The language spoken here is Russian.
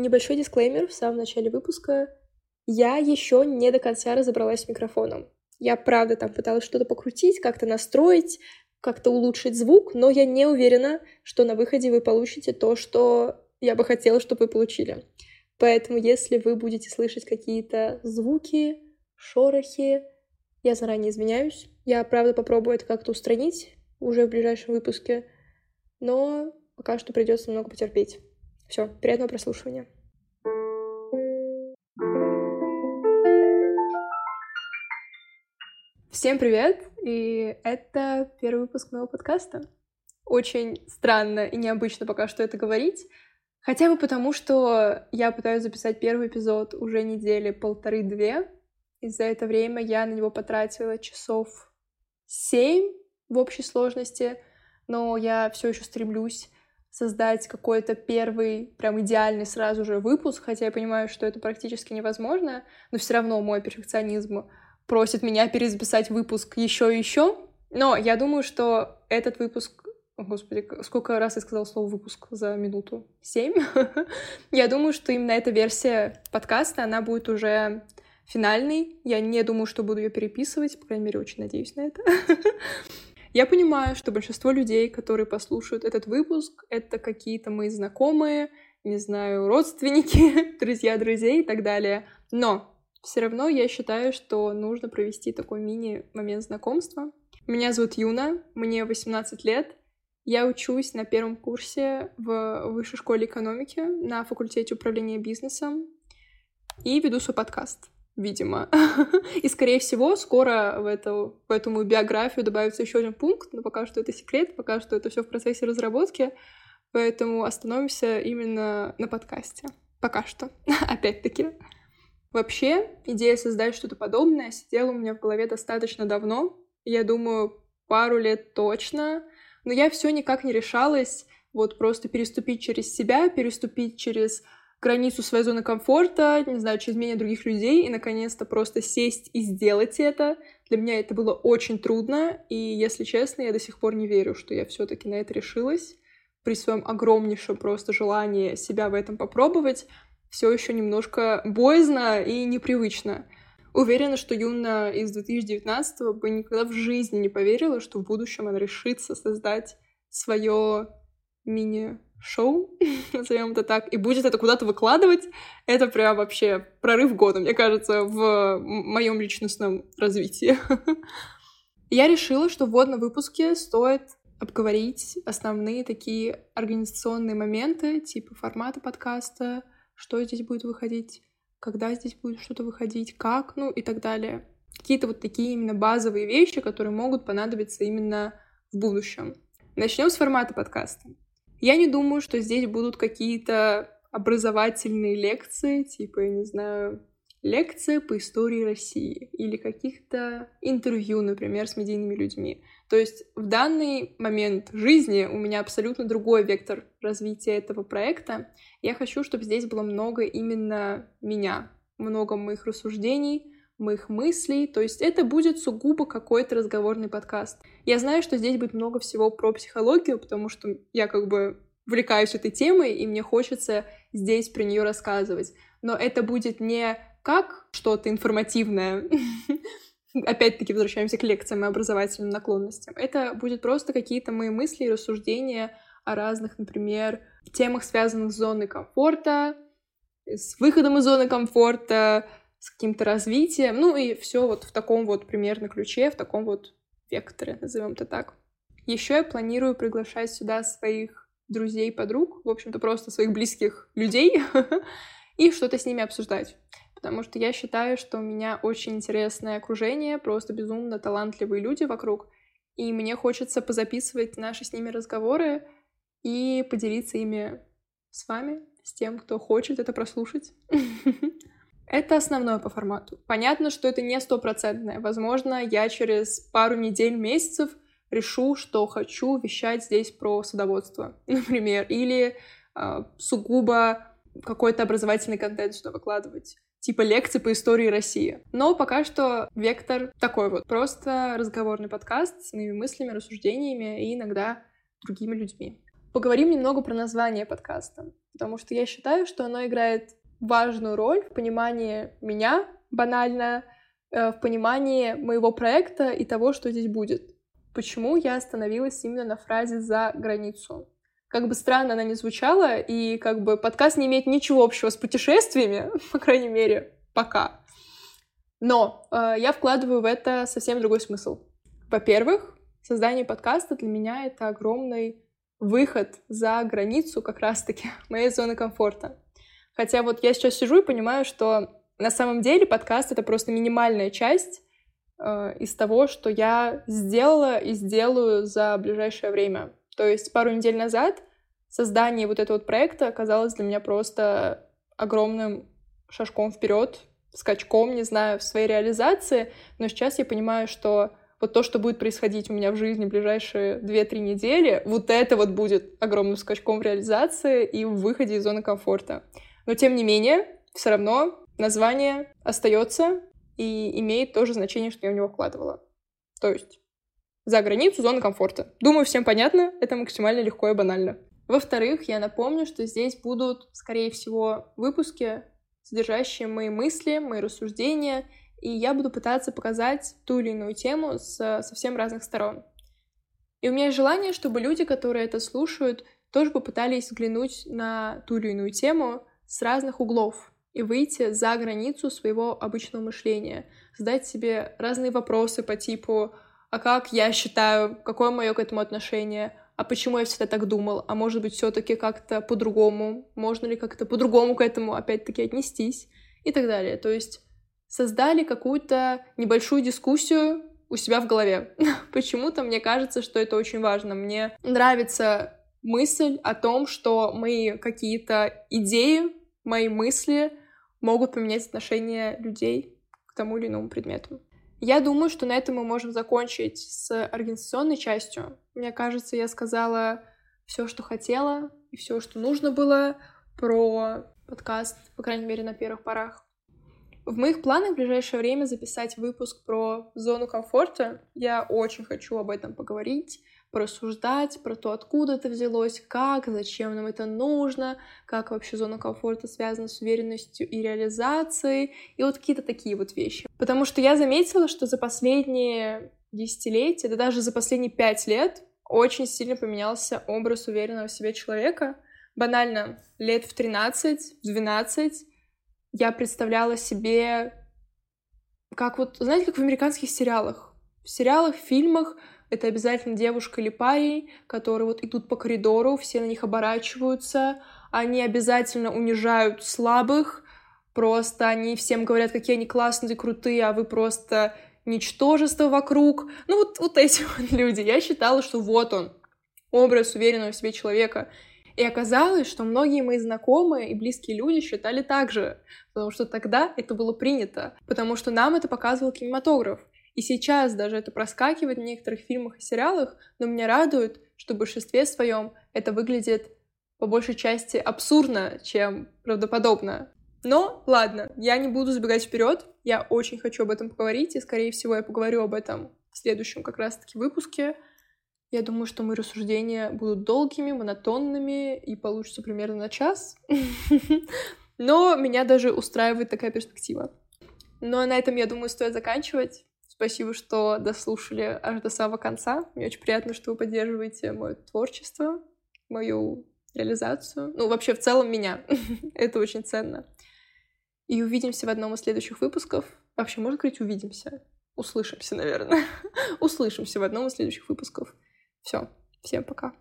Небольшой дисклеймер в самом начале выпуска. Я еще не до конца разобралась с микрофоном. Я, правда, там пыталась что-то покрутить, как-то настроить, как-то улучшить звук, но я не уверена, что на выходе вы получите то, что я бы хотела, чтобы вы получили. Поэтому, если вы будете слышать какие-то звуки, шорохи, я заранее извиняюсь. Я, правда, попробую это как-то устранить уже в ближайшем выпуске, но пока что придется немного потерпеть. Все, приятного прослушивания. Всем привет! И это первый выпуск моего подкаста. Очень странно и необычно пока что это говорить, хотя бы потому, что я пытаюсь записать первый эпизод уже недели полторы-две, и за это время я на него потратила часов семь в общей сложности, но я все еще стремлюсь создать какой-то первый, прям идеальный сразу же выпуск, хотя я понимаю, что это практически невозможно, но все равно мой перфекционизм просит меня перезаписать выпуск еще и еще. Но я думаю, что этот выпуск Господи, сколько раз я сказала слово «выпуск» за минуту? Семь? я думаю, что именно эта версия подкаста, она будет уже финальной. Я не думаю, что буду ее переписывать, по крайней мере, очень надеюсь на это. Я понимаю, что большинство людей, которые послушают этот выпуск, это какие-то мои знакомые, не знаю, родственники, друзья друзей и так далее. Но все равно я считаю, что нужно провести такой мини-момент знакомства. Меня зовут Юна, мне 18 лет. Я учусь на первом курсе в высшей школе экономики на факультете управления бизнесом и веду свой подкаст видимо. И, скорее всего, скоро в эту, в эту мою биографию добавится еще один пункт, но пока что это секрет, пока что это все в процессе разработки, поэтому остановимся именно на подкасте. Пока что. Опять-таки. Вообще, идея создать что-то подобное сидела у меня в голове достаточно давно. Я думаю, пару лет точно. Но я все никак не решалась вот просто переступить через себя, переступить через границу своей зоны комфорта, не знаю, через мнение других людей, и наконец-то просто сесть и сделать это. Для меня это было очень трудно, и, если честно, я до сих пор не верю, что я все таки на это решилась. При своем огромнейшем просто желании себя в этом попробовать, все еще немножко боязно и непривычно. Уверена, что Юна из 2019 бы никогда в жизни не поверила, что в будущем она решится создать свое мини шоу, назовем это так, и будет это куда-то выкладывать, это прям вообще прорыв года, мне кажется, в моем личностном развитии. Я решила, что в вводном выпуске стоит обговорить основные такие организационные моменты, типа формата подкаста, что здесь будет выходить, когда здесь будет что-то выходить, как, ну и так далее. Какие-то вот такие именно базовые вещи, которые могут понадобиться именно в будущем. Начнем с формата подкаста. Я не думаю, что здесь будут какие-то образовательные лекции, типа, я не знаю, лекции по истории России или каких-то интервью, например, с медийными людьми. То есть в данный момент жизни у меня абсолютно другой вектор развития этого проекта. Я хочу, чтобы здесь было много именно меня, много моих рассуждений, моих мыслей. То есть это будет сугубо какой-то разговорный подкаст. Я знаю, что здесь будет много всего про психологию, потому что я как бы увлекаюсь этой темой, и мне хочется здесь про нее рассказывать. Но это будет не как что-то информативное, опять-таки возвращаемся к лекциям и образовательным наклонностям. Это будет просто какие-то мои мысли и рассуждения о разных, например, темах, связанных с зоной комфорта, с выходом из зоны комфорта, с каким-то развитием, ну и все вот в таком вот примерно ключе, в таком вот векторе, назовем это так. Еще я планирую приглашать сюда своих друзей, подруг, в общем-то просто своих близких людей и что-то с ними обсуждать. Потому что я считаю, что у меня очень интересное окружение, просто безумно талантливые люди вокруг, и мне хочется позаписывать наши с ними разговоры и поделиться ими с вами, с тем, кто хочет это прослушать. Это основное по формату. Понятно, что это не стопроцентное. Возможно, я через пару недель, месяцев решу, что хочу вещать здесь про садоводство, например, или э, сугубо какой-то образовательный контент сюда выкладывать типа лекции по истории России. Но пока что вектор такой вот. Просто разговорный подкаст с моими мыслями, рассуждениями и иногда другими людьми. Поговорим немного про название подкаста. потому что я считаю, что оно играет важную роль в понимании меня, банально, э, в понимании моего проекта и того, что здесь будет. Почему я остановилась именно на фразе «за границу»? Как бы странно она ни звучала, и как бы подкаст не имеет ничего общего с путешествиями, по крайней мере, пока. Но э, я вкладываю в это совсем другой смысл. Во-первых, создание подкаста для меня это огромный выход за границу как раз-таки моей зоны комфорта. Хотя вот я сейчас сижу и понимаю, что на самом деле подкаст — это просто минимальная часть э, из того, что я сделала и сделаю за ближайшее время. То есть пару недель назад создание вот этого вот проекта оказалось для меня просто огромным шажком вперед, скачком, не знаю, в своей реализации, но сейчас я понимаю, что вот то, что будет происходить у меня в жизни в ближайшие 2-3 недели, вот это вот будет огромным скачком в реализации и в выходе из зоны комфорта. Но тем не менее, все равно название остается и имеет то же значение, что я в него вкладывала. То есть за границу зоны комфорта. Думаю, всем понятно, это максимально легко и банально. Во-вторых, я напомню, что здесь будут, скорее всего, выпуски, содержащие мои мысли, мои рассуждения и я буду пытаться показать ту или иную тему с совсем разных сторон. И у меня есть желание, чтобы люди, которые это слушают, тоже попытались взглянуть на ту или иную тему с разных углов и выйти за границу своего обычного мышления, задать себе разные вопросы по типу «А как я считаю? Какое мое к этому отношение? А почему я всегда так думал? А может быть, все-таки как-то по-другому? Можно ли как-то по-другому к этому опять-таки отнестись?» и так далее. То есть создали какую-то небольшую дискуссию у себя в голове. Почему-то мне кажется, что это очень важно. Мне нравится мысль о том, что мои какие-то идеи, мои мысли могут поменять отношение людей к тому или иному предмету. Я думаю, что на этом мы можем закончить с организационной частью. Мне кажется, я сказала все, что хотела, и все, что нужно было про подкаст, по крайней мере, на первых порах. В моих планах в ближайшее время записать выпуск про зону комфорта. Я очень хочу об этом поговорить, порассуждать про то, откуда это взялось, как, зачем нам это нужно, как вообще зона комфорта связана с уверенностью и реализацией, и вот какие-то такие вот вещи. Потому что я заметила, что за последние десятилетия, да даже за последние пять лет очень сильно поменялся образ уверенного в себе человека. Банально, лет в 13, в 12 я представляла себе, как вот, знаете, как в американских сериалах. В сериалах, в фильмах это обязательно девушка или парень, которые вот идут по коридору, все на них оборачиваются, они обязательно унижают слабых, просто они всем говорят, какие они классные, крутые, а вы просто ничтожество вокруг. Ну вот, вот эти вот люди. Я считала, что вот он, образ уверенного в себе человека. И оказалось, что многие мои знакомые и близкие люди считали так же, потому что тогда это было принято, потому что нам это показывал кинематограф. И сейчас даже это проскакивает в некоторых фильмах и сериалах, но меня радует, что в большинстве своем это выглядит по большей части абсурдно, чем правдоподобно. Но ладно, я не буду забегать вперед. Я очень хочу об этом поговорить, и, скорее всего, я поговорю об этом в следующем как раз-таки выпуске. Я думаю, что мои рассуждения будут долгими, монотонными и получится примерно на час. Но меня даже устраивает такая перспектива. Ну а на этом, я думаю, стоит заканчивать. Спасибо, что дослушали аж до самого конца. Мне очень приятно, что вы поддерживаете мое творчество, мою реализацию. Ну, вообще, в целом, меня. Это очень ценно. И увидимся в одном из следующих выпусков. Вообще, можно говорить «увидимся»? Услышимся, наверное. Услышимся в одном из следующих выпусков. Все, всем пока.